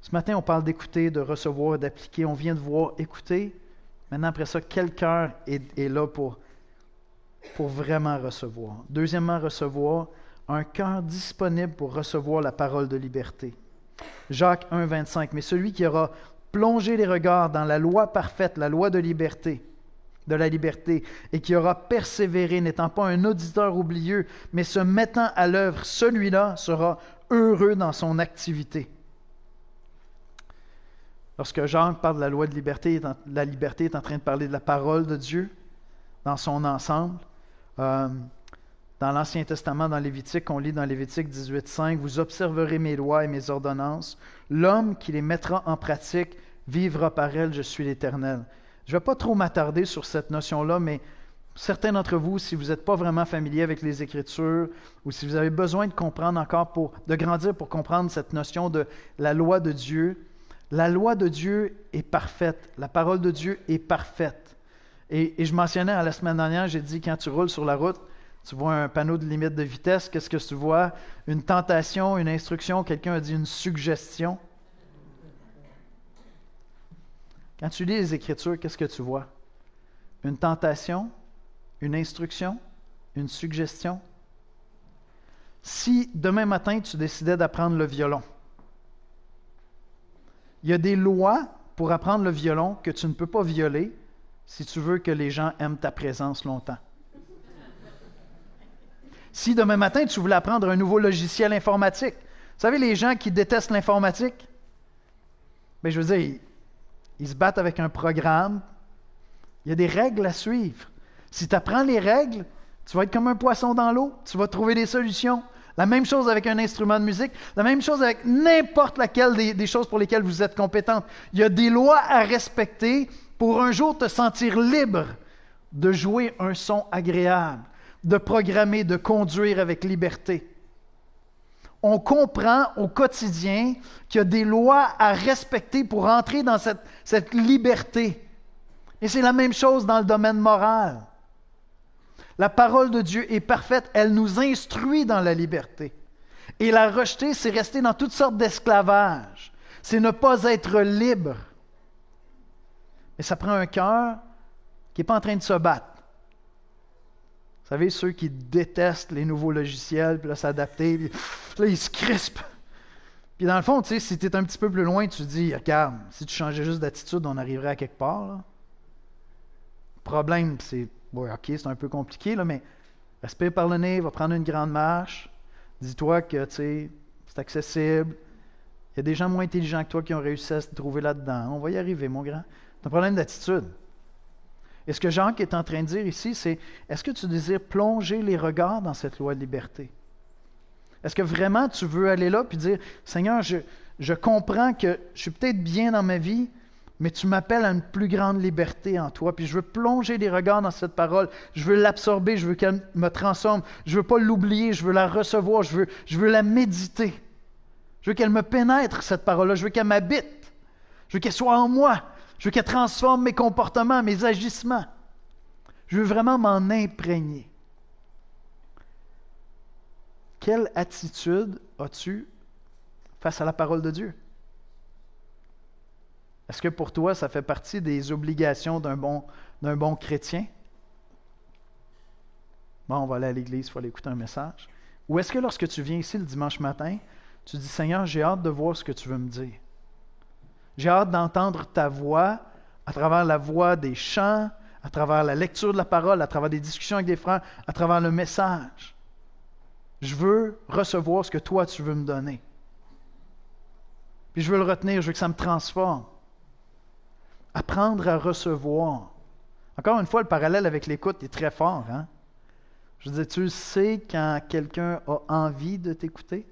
Ce matin, on parle d'écouter, de recevoir, d'appliquer. On vient de voir écouter. Maintenant, après ça, quel cœur est, là pour vraiment recevoir? Deuxièmement, recevoir un cœur disponible pour recevoir la parole de liberté. Jacques 1, 25. Mais celui qui aura plongé les regards dans la loi parfaite, la loi de liberté, de la liberté, et qui aura persévéré, n'étant pas un auditeur oublieux, mais se mettant à l'œuvre, celui-là sera heureux dans son activité. Lorsque Jacques parle de la loi de liberté, la liberté est en train de parler de la parole de Dieu dans son ensemble. Euh, dans l'Ancien Testament, dans Lévitique, on lit dans Lévitique 18.5, Vous observerez mes lois et mes ordonnances. L'homme qui les mettra en pratique vivra par elles, je suis l'Éternel. Je ne vais pas trop m'attarder sur cette notion-là, mais certains d'entre vous, si vous n'êtes pas vraiment familier avec les Écritures, ou si vous avez besoin de comprendre encore, pour, de grandir pour comprendre cette notion de la loi de Dieu, la loi de Dieu est parfaite. La parole de Dieu est parfaite. Et, je mentionnais à la semaine dernière, j'ai dit, quand tu roules sur la route, tu vois un panneau de limite de vitesse, qu'est-ce que tu vois? Une tentation, une instruction, quelqu'un a dit une suggestion. Quand tu lis les Écritures, qu'est-ce que tu vois? Une tentation, une instruction, une suggestion. Si demain matin tu décidais d'apprendre le violon, il y a des lois pour apprendre le violon que tu ne peux pas violer si tu veux que les gens aiment ta présence longtemps. Si demain matin, tu voulais apprendre un nouveau logiciel informatique, vous savez, les gens qui détestent l'informatique, mais ben, je veux dire, ils, se battent avec un programme. Il y a des règles à suivre. Si tu apprends les règles, tu vas être comme un poisson dans l'eau. Tu vas trouver des solutions. La même chose avec un instrument de musique, la même chose avec n'importe laquelle des, des, choses pour lesquelles vous êtes compétente. Il y a des lois à respecter pour un jour te sentir libre de jouer un son agréable, de programmer, de conduire avec liberté. On comprend au quotidien qu'il y a des lois à respecter pour entrer dans cette, liberté. Et c'est la même chose dans le domaine moral. La parole de Dieu est parfaite, elle nous instruit dans la liberté. Et la rejeter, c'est rester dans toutes sortes d'esclavage. C'est ne pas être libre. Mais ça prend un cœur qui n'est pas en train de se battre savez, ceux qui détestent les nouveaux logiciels, puis là, s'adapter, puis là, ils se crispent. Puis dans le fond, tu sais, si tu es un petit peu plus loin, tu te dis, regarde, si tu changeais juste d'attitude, on arriverait à quelque part. Le problème, c'est, bon, ok, c'est un peu compliqué, là, mais respire par le nez, va prendre une grande marche, dis-toi que, tu sais, c'est accessible. Il y a des gens moins intelligents que toi qui ont réussi à se trouver là-dedans. On va y arriver, mon grand. C'est un problème d'attitude. Et ce que Jean est en train de dire ici, c'est est-ce que tu désires plonger les regards dans cette loi de liberté? Est-ce que vraiment tu veux aller là puis dire Seigneur, je, je comprends que je suis peut-être bien dans ma vie, mais tu m'appelles à une plus grande liberté en toi. Puis je veux plonger les regards dans cette parole. Je veux l'absorber, je veux qu'elle me transforme. Je veux pas l'oublier, je veux la recevoir, je veux, je veux la méditer. Je veux qu'elle me pénètre, cette parole-là. Je veux qu'elle m'habite. Je veux qu'elle soit en moi. Je veux qu'elle transforme mes comportements, mes agissements. Je veux vraiment m'en imprégner. Quelle attitude as-tu face à la parole de Dieu? Est-ce que pour toi, ça fait partie des obligations d'un bon, chrétien? Bon, on va aller à l'église, il faut aller écouter un message. Ou est-ce que lorsque tu viens ici le dimanche matin, tu dis, Seigneur, j'ai hâte de voir ce que tu veux me dire. J'ai hâte d'entendre ta voix à travers la voix des chants, à travers la lecture de la parole, à travers des discussions avec des frères, à travers le message. Je veux recevoir ce que toi tu veux me donner. Puis je veux le retenir, je veux que ça me transforme. Apprendre à recevoir. Encore une fois, le parallèle avec l'écoute est très fort. Hein? Je veux dire, tu sais quand quelqu'un a envie de t'écouter?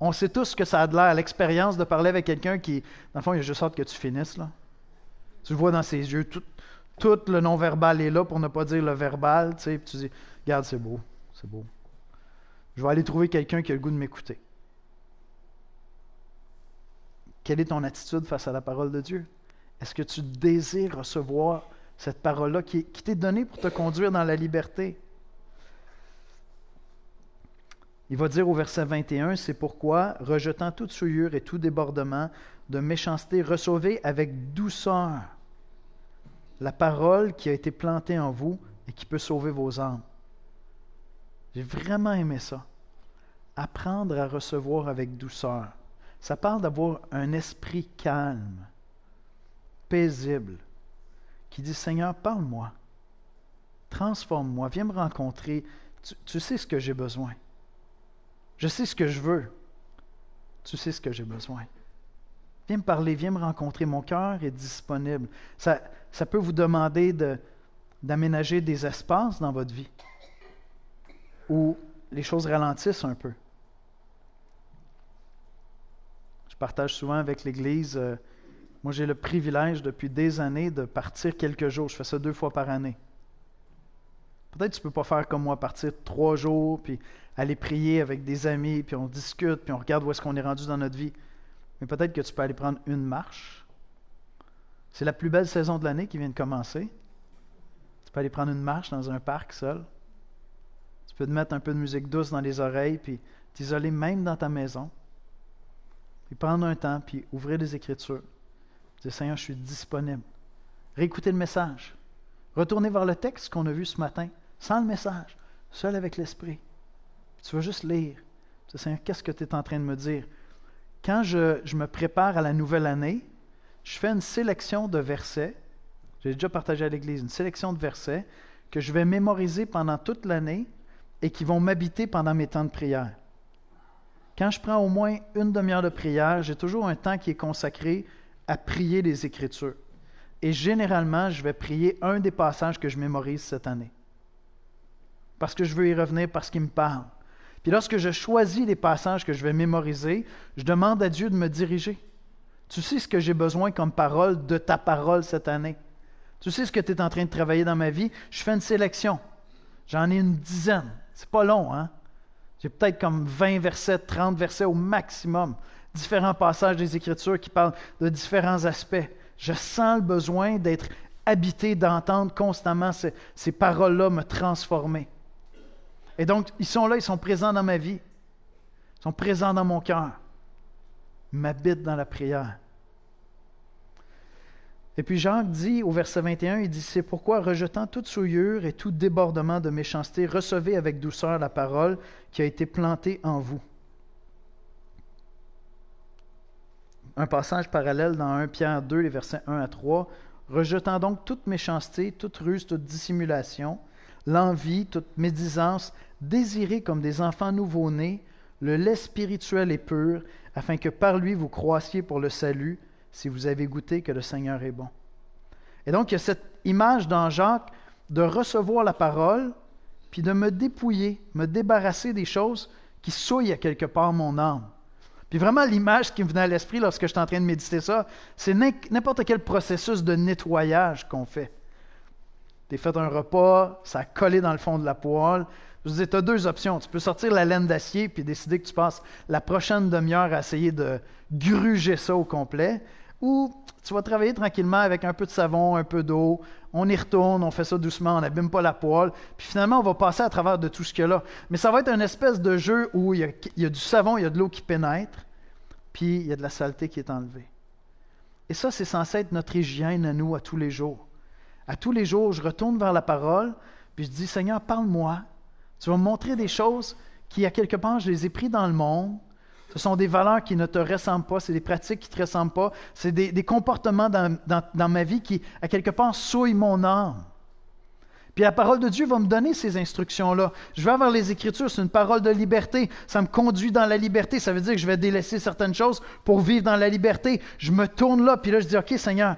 On sait tous que ça a de l'air, l'expérience de parler avec quelqu'un qui, dans le fond, il a juste hâte que tu finisses. Là. Tu vois dans ses yeux, tout, le non-verbal est là pour ne pas dire le verbal. Tu sais, puis tu dis, regarde, c'est beau, c'est beau. Je vais aller trouver quelqu'un qui a le goût de m'écouter. Quelle est ton attitude face à la parole de Dieu? Est-ce que tu désires recevoir cette parole-là qui t'est donnée pour te conduire dans la liberté? Il va dire au verset 21, c'est pourquoi, rejetant toute souillure et tout débordement de méchanceté, recevez avec douceur la parole qui a été plantée en vous et qui peut sauver vos âmes. J'ai vraiment aimé ça. Apprendre à recevoir avec douceur. Ça parle d'avoir un esprit calme, paisible, qui dit Seigneur, parle-moi, transforme-moi, viens me rencontrer. tu sais ce que j'ai besoin. Je sais ce que je veux. Tu sais ce que j'ai besoin. Viens me parler, viens me rencontrer. Mon cœur est disponible. Ça, peut vous demander d'aménager des espaces dans votre vie où les choses ralentissent un peu. Je partage souvent avec l'Église. Euh, moi, j'ai le privilège depuis des années de partir quelques jours. Je fais ça deux fois par année. Peut-être que tu peux pas faire comme moi, partir trois jours, puis aller prier avec des amis, puis on discute, puis on regarde où est-ce qu'on est rendu dans notre vie. Mais peut-être que tu peux aller prendre une marche. C'est la plus belle saison de l'année qui vient de commencer. Tu peux aller prendre une marche dans un parc seul. Tu peux te mettre un peu de musique douce dans les oreilles, puis t'isoler même dans ta maison. Puis prendre un temps, puis ouvrir les Écritures. Dire Seigneur, je suis disponible. Réécouter le message. Retourner vers le texte qu'on a vu ce matin sans le message, seul avec l'Esprit. Tu vas juste lire. Tu sais, qu'est-ce que tu es en train de me dire? Quand je, me prépare à la nouvelle année, je fais une sélection de versets. J'ai déjà partagé à l'Église une sélection de versets que je vais mémoriser pendant toute l'année et qui vont m'habiter pendant mes temps de prière. Quand je prends au moins une demi-heure de prière, j'ai toujours un temps qui est consacré à prier les Écritures. Et généralement, je vais prier un des passages que je mémorise cette année parce que je veux y revenir, parce qu'il me parle. Puis lorsque je choisis les passages que je vais mémoriser, je demande à Dieu de me diriger. Tu sais ce que j'ai besoin comme parole de ta parole cette année. Tu sais ce que tu es en train de travailler dans ma vie. Je fais une sélection. J'en ai une dizaine. C'est pas long, hein? J'ai peut-être comme 20 versets, 30 versets au maximum. Différents passages des Écritures qui parlent de différents aspects. Je sens le besoin d'être habité, d'entendre constamment ces, ces paroles-là me transformer. Et donc, ils sont là, ils sont présents dans ma vie. Ils sont présents dans mon cœur. Ils m'habitent dans la prière. Et puis Jacques dit au verset 21, il dit, c'est pourquoi, rejetant toute souillure et tout débordement de méchanceté, recevez avec douceur la parole qui a été plantée en vous. Un passage parallèle dans 1 Pierre 2, les versets 1 à 3. Rejetant donc toute méchanceté, toute ruse, toute dissimulation, l'envie, toute médisance, désirez comme des enfants nouveau-nés le lait spirituel et pur, afin que par lui vous croissiez pour le salut, si vous avez goûté que le Seigneur est bon. Et donc, il y a cette image dans Jacques de recevoir la parole, puis de me dépouiller, me débarrasser des choses qui souillent à quelque part mon âme. Puis vraiment, l'image qui me venait à l'esprit lorsque j'étais en train de méditer ça, c'est n'importe quel processus de nettoyage qu'on fait. Tu fait un repas, ça a collé dans le fond de la poêle. Je vous dis, tu as deux options. Tu peux sortir la laine d'acier puis décider que tu passes la prochaine demi-heure à essayer de gruger ça au complet. Ou tu vas travailler tranquillement avec un peu de savon, un peu d'eau. On y retourne, on fait ça doucement, on n'abîme pas la poêle. Puis finalement, on va passer à travers de tout ce qu'il y a là. Mais ça va être une espèce de jeu où il y a, du savon, il y a de l'eau qui pénètre, puis il y a de la saleté qui est enlevée. Et ça, c'est censé être notre hygiène à nous, à tous les jours. À tous les jours, je retourne vers la parole, puis je dis, Seigneur, parle-moi. Tu vas me montrer des choses qui, à quelque part, je les ai prises dans le monde, ce sont des valeurs qui ne te ressemblent pas, c'est des pratiques qui ne te ressemblent pas, c'est des, comportements dans, ma vie qui, à quelque part, souillent mon âme. Puis la parole de Dieu va me donner ces instructions-là. Je vais avoir les Écritures, c'est une parole de liberté. Ça me conduit dans la liberté. Ça veut dire que je vais délaisser certaines choses pour vivre dans la liberté. Je me tourne là, puis là, je dis, OK, Seigneur,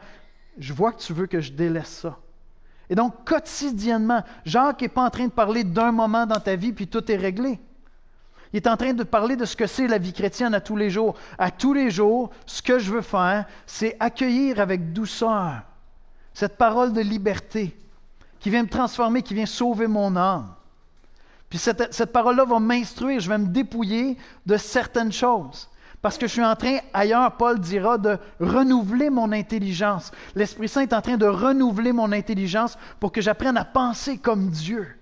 je vois que tu veux que je délaisse ça. Et donc, quotidiennement, Jacques n'est pas en train de parler d'un moment dans ta vie, puis tout est réglé. Il est en train de parler de ce que c'est la vie chrétienne à tous les jours. À tous les jours, ce que je veux faire, c'est accueillir avec douceur cette parole de liberté qui vient me transformer, qui vient sauver mon âme. Puis cette, cette parole-là va m'instruire, je vais me dépouiller de certaines choses. Parce que je suis en train, ailleurs, Paul dira, de renouveler mon intelligence. L'Esprit Saint est en train de renouveler mon intelligence pour que j'apprenne à penser comme Dieu.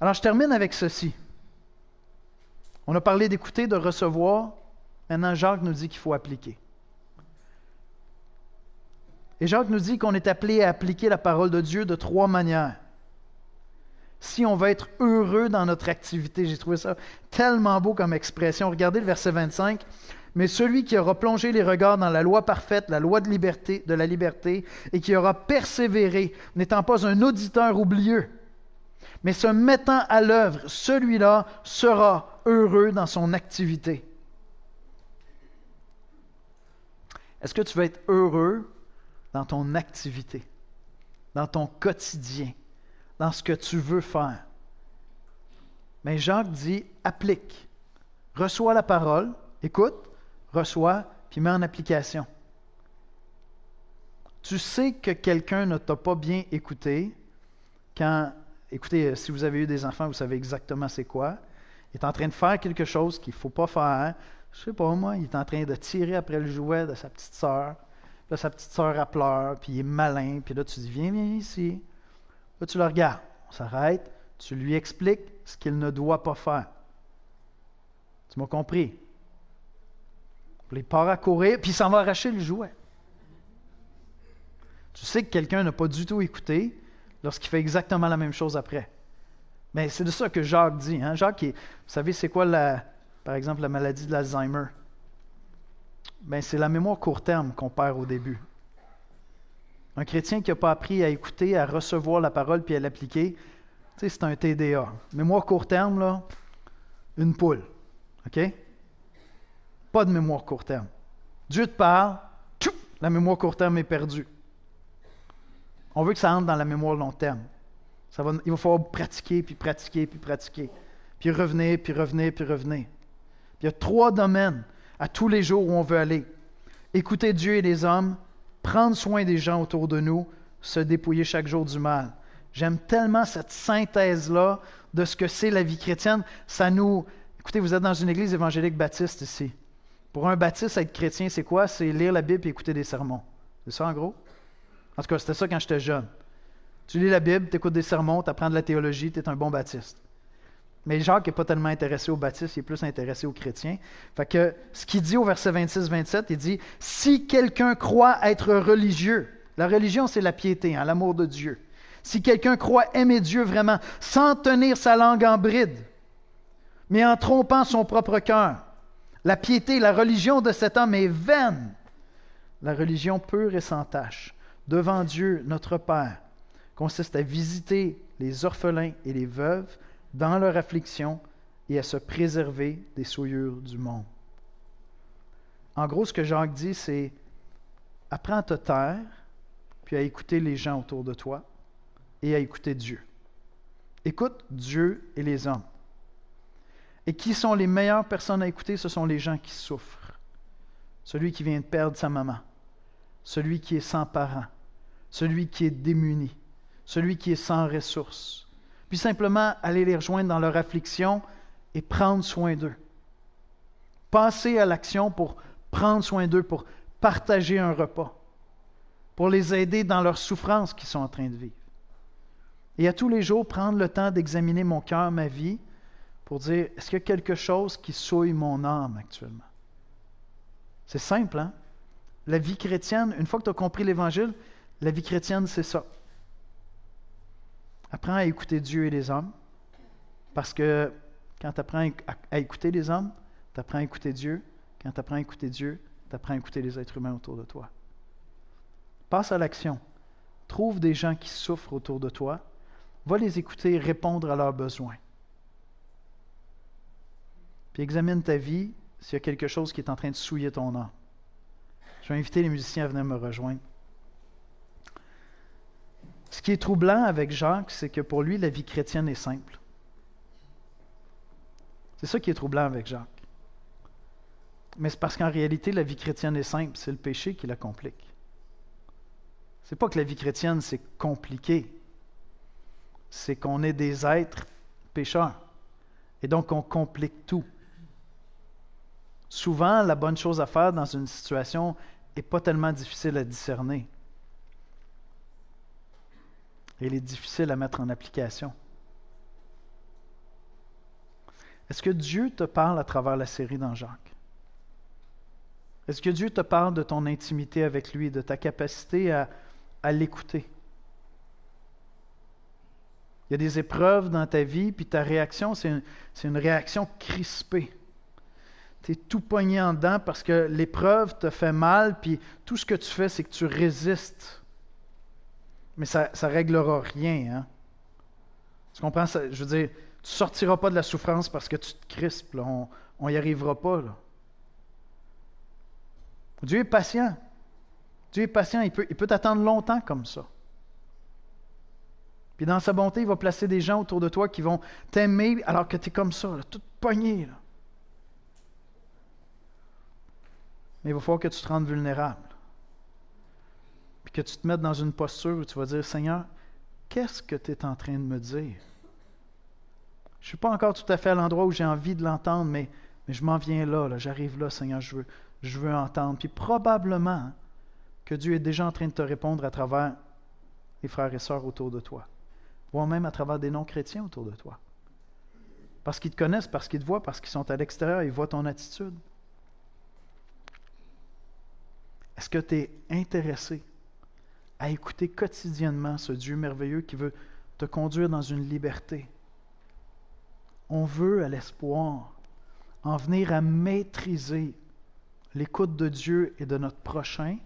Alors je termine avec ceci. On a parlé d'écouter, de recevoir. Maintenant, Jacques nous dit qu'il faut appliquer. Et Jacques nous dit qu'on est appelé à appliquer la parole de Dieu de trois manières. Si on veut être heureux dans notre activité, j'ai trouvé ça tellement beau comme expression. Regardez le verset 25. Mais celui qui aura plongé les regards dans la loi parfaite, la loi de, la liberté, et qui aura persévéré, n'étant pas un auditeur oublieux, mais se mettant à l'œuvre, celui-là sera heureux dans son activité. Est-ce que tu veux être heureux dans ton activité, dans ton quotidien, dans ce que tu veux faire? Mais Jacques dit, applique. Reçois la parole, écoute, reçois, puis mets en application. Tu sais que quelqu'un ne t'a pas bien écouté quand écoutez, euh, si vous avez eu des enfants, vous savez exactement c'est quoi. Il est en train de faire quelque chose qu'il ne faut pas faire. Je ne sais pas, moi, il est en train de tirer après le jouet de sa petite sœur. Là, sa petite sœur, a pleure, puis il est malin. Puis là, tu dis, viens, viens ici. Là, tu le regardes. On s'arrête. Tu lui expliques ce qu'il ne doit pas faire. Tu m'as compris? Il part à courir, puis il s'en va arracher le jouet. Tu sais que quelqu'un n'a pas du tout écouté, lorsqu'il fait exactement la même chose après. Mais c'est de ça que Jacques dit. Hein? Jacques, vous savez, c'est quoi, la, par exemple, la maladie de l'Alzheimer? Ben, c'est la mémoire court terme qu'on perd au début. Un chrétien qui n'a pas appris à écouter, à recevoir la parole puis à l'appliquer, c'est un TDA. Mémoire court terme, là, une poule. OK? Pas de mémoire court terme. Dieu te parle, la mémoire court terme est perdue. On veut que ça entre dans la mémoire long terme. Ça va, il va falloir pratiquer, puis pratiquer, puis pratiquer. Puis revenir, puis revenir, puis revenir. Il y a trois domaines à tous les jours où on veut aller. Écouter Dieu et les hommes, prendre soin des gens autour de nous, se dépouiller chaque jour du mal. J'aime tellement cette synthèse-là de ce que c'est la vie chrétienne. Ça nous. Écoutez, vous êtes dans une église évangélique baptiste ici. Pour un baptiste, être chrétien, c'est quoi? C'est lire la Bible et écouter des sermons. C'est ça en gros? En tout cas, c'était ça quand j'étais jeune. Tu lis la Bible, tu écoutes des sermons, tu apprends de la théologie, tu es un bon baptiste. Mais Jacques n'est pas tellement intéressé aux baptistes, il est plus intéressé aux chrétiens. Fait que ce qu'il dit au verset 26-27, il dit Si quelqu'un croit être religieux, la religion c'est la piété, hein, l'amour de Dieu. Si quelqu'un croit aimer Dieu vraiment, sans tenir sa langue en bride, mais en trompant son propre cœur, la piété, la religion de cet homme est vaine. La religion pure et sans tache devant Dieu, notre Père, consiste à visiter les orphelins et les veuves dans leur affliction et à se préserver des souillures du monde. En gros, ce que Jacques dit, c'est apprends à te taire, puis à écouter les gens autour de toi et à écouter Dieu. Écoute Dieu et les hommes. Et qui sont les meilleures personnes à écouter Ce sont les gens qui souffrent. Celui qui vient de perdre sa maman, celui qui est sans parents, celui qui est démuni, celui qui est sans ressources. Puis simplement aller les rejoindre dans leur affliction et prendre soin d'eux. Passer à l'action pour prendre soin d'eux, pour partager un repas, pour les aider dans leurs souffrances qu'ils sont en train de vivre. Et à tous les jours, prendre le temps d'examiner mon cœur, ma vie, pour dire, est-ce qu'il y a quelque chose qui souille mon âme actuellement? C'est simple, hein? La vie chrétienne, une fois que tu as compris l'Évangile, la vie chrétienne, c'est ça. Apprends à écouter Dieu et les hommes, parce que quand tu apprends à écouter les hommes, tu apprends à écouter Dieu. Quand tu apprends à écouter Dieu, tu apprends à écouter les êtres humains autour de toi. Passe à l'action. Trouve des gens qui souffrent autour de toi. Va les écouter répondre à leurs besoins. Puis examine ta vie s'il y a quelque chose qui est en train de souiller ton âme. Je vais inviter les musiciens à venir me rejoindre. Ce qui est troublant avec Jacques, c'est que pour lui, la vie chrétienne est simple. C'est ça qui est troublant avec Jacques. Mais c'est parce qu'en réalité, la vie chrétienne est simple, c'est le péché qui la complique. C'est pas que la vie chrétienne, c'est compliqué. C'est qu'on est des êtres pécheurs. Et donc, on complique tout. Souvent, la bonne chose à faire dans une situation n'est pas tellement difficile à discerner. Elle est difficile à mettre en application. Est-ce que Dieu te parle à travers la série dans Jacques? Est-ce que Dieu te parle de ton intimité avec lui, de ta capacité à, à l'écouter? Il y a des épreuves dans ta vie, puis ta réaction, c'est une, réaction crispée. Tu es tout pogné en dedans parce que l'épreuve te fait mal, puis tout ce que tu fais, c'est que tu résistes. Mais ça ne réglera rien. Hein? Tu comprends? Je veux dire, tu ne sortiras pas de la souffrance parce que tu te crispes. On n'y arrivera pas. Dieu est patient. Dieu est patient. Il peut t'attendre longtemps comme ça. Puis dans sa bonté, il va placer des gens autour de toi qui vont t'aimer alors que tu es comme ça, là, tout pogné. Là. Mais il va falloir que tu te rendes vulnérable. Puis que tu te mettes dans une posture où tu vas dire Seigneur, qu'est-ce que tu es en train de me dire? Je ne suis pas encore tout à fait à l'endroit où j'ai envie de l'entendre, mais, mais je m'en viens là, j'arrive là, Seigneur, je veux, je veux entendre. Puis probablement que Dieu est déjà en train de te répondre à travers les frères et sœurs autour de toi, voire même à travers des non-chrétiens autour de toi. Parce qu'ils te connaissent, parce qu'ils te voient, parce qu'ils sont à l'extérieur, ils voient ton attitude. Est-ce que tu es intéressé à écouter quotidiennement ce Dieu merveilleux qui veut te conduire dans une liberté, on veut à l'espoir en venir à maîtriser l'écoute de Dieu et de notre prochain,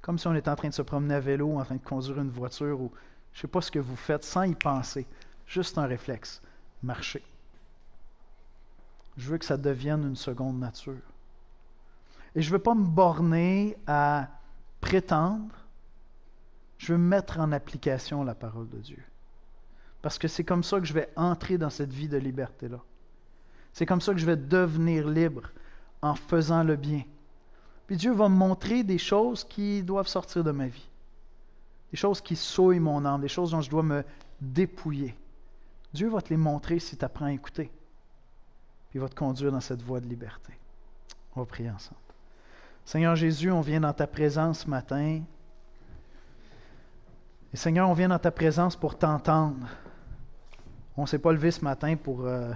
comme si on était en train de se promener à vélo, en train de conduire une voiture, ou je ne sais pas ce que vous faites, sans y penser, juste un réflexe, marcher. Je veux que ça devienne une seconde nature. Et je ne veux pas me borner à prétendre, je veux mettre en application la parole de Dieu. Parce que c'est comme ça que je vais entrer dans cette vie de liberté-là. C'est comme ça que je vais devenir libre en faisant le bien. Puis Dieu va me montrer des choses qui doivent sortir de ma vie. Des choses qui souillent mon âme, des choses dont je dois me dépouiller. Dieu va te les montrer si tu apprends à écouter. Puis il va te conduire dans cette voie de liberté. On va prier ensemble. Seigneur Jésus, on vient dans ta présence ce matin. Et Seigneur, on vient dans ta présence pour t'entendre. On ne s'est pas levé ce matin pour, euh,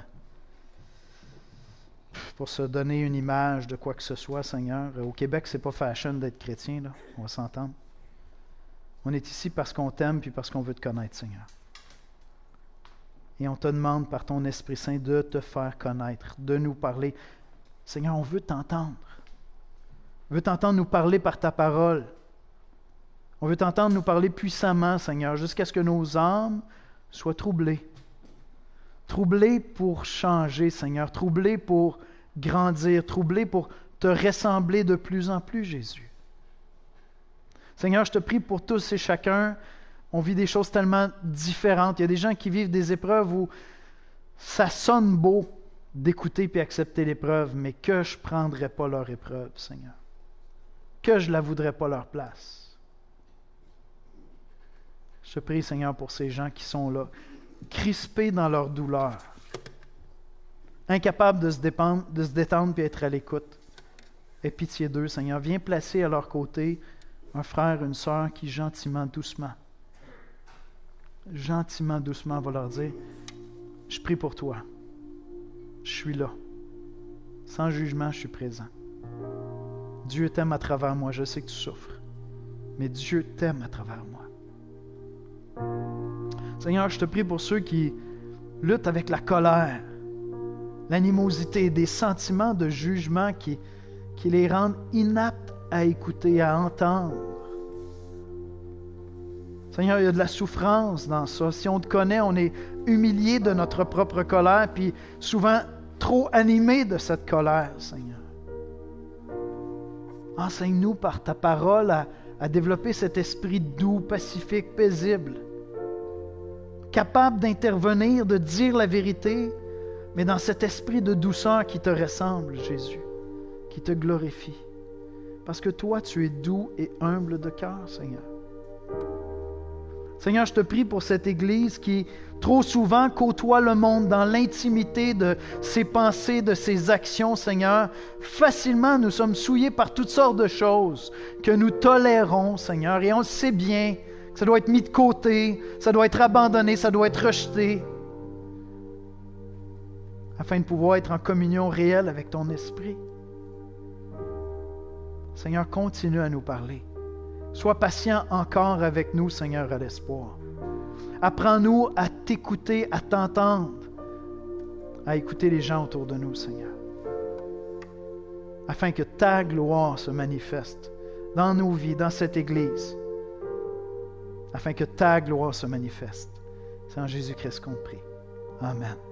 pour se donner une image de quoi que ce soit, Seigneur. Au Québec, c'est pas fashion d'être chrétien, là. on va s'entendre. On est ici parce qu'on t'aime puis parce qu'on veut te connaître, Seigneur. Et on te demande par ton Esprit Saint de te faire connaître, de nous parler. Seigneur, on veut t'entendre. On veut t'entendre nous parler par ta parole. On veut t'entendre nous parler puissamment, Seigneur, jusqu'à ce que nos âmes soient troublées troublé pour changer, Seigneur, troublé pour grandir, troublé pour te ressembler de plus en plus, Jésus. Seigneur, je te prie pour tous et chacun. On vit des choses tellement différentes. Il y a des gens qui vivent des épreuves où ça sonne beau. d'écouter puis accepter l'épreuve, mais que je ne prendrai pas leur épreuve, Seigneur. Que je ne la voudrais pas leur place. Je te prie, Seigneur, pour ces gens qui sont là, crispés dans leur douleur, incapables de se, dépendre, de se détendre et être à l'écoute. Aie pitié d'eux, Seigneur. Viens placer à leur côté un frère, une sœur qui gentiment, doucement, gentiment, doucement va leur dire, je prie pour toi. Je suis là. Sans jugement, je suis présent. Dieu t'aime à travers moi. Je sais que tu souffres. Mais Dieu t'aime à travers moi. Seigneur, je te prie pour ceux qui luttent avec la colère, l'animosité, des sentiments de jugement qui, qui les rendent inaptes à écouter, à entendre. Seigneur, il y a de la souffrance dans ça. Si on te connaît, on est humilié de notre propre colère, puis souvent trop animé de cette colère, Seigneur. Enseigne-nous par ta parole à, à développer cet esprit doux, pacifique, paisible, capable d'intervenir, de dire la vérité, mais dans cet esprit de douceur qui te ressemble, Jésus, qui te glorifie. Parce que toi, tu es doux et humble de cœur, Seigneur. Seigneur, je te prie pour cette Église qui trop souvent côtoie le monde dans l'intimité de ses pensées, de ses actions, Seigneur. Facilement, nous sommes souillés par toutes sortes de choses que nous tolérons, Seigneur, et on le sait bien ça doit être mis de côté, ça doit être abandonné, ça doit être rejeté, afin de pouvoir être en communion réelle avec ton esprit. Seigneur, continue à nous parler. Sois patient encore avec nous, Seigneur, à l'espoir. Apprends-nous à t'écouter, à t'entendre, à écouter les gens autour de nous, Seigneur. Afin que ta gloire se manifeste dans nos vies, dans cette Église. Afin que ta gloire se manifeste. C'est en Jésus-Christ qu'on prie. Amen.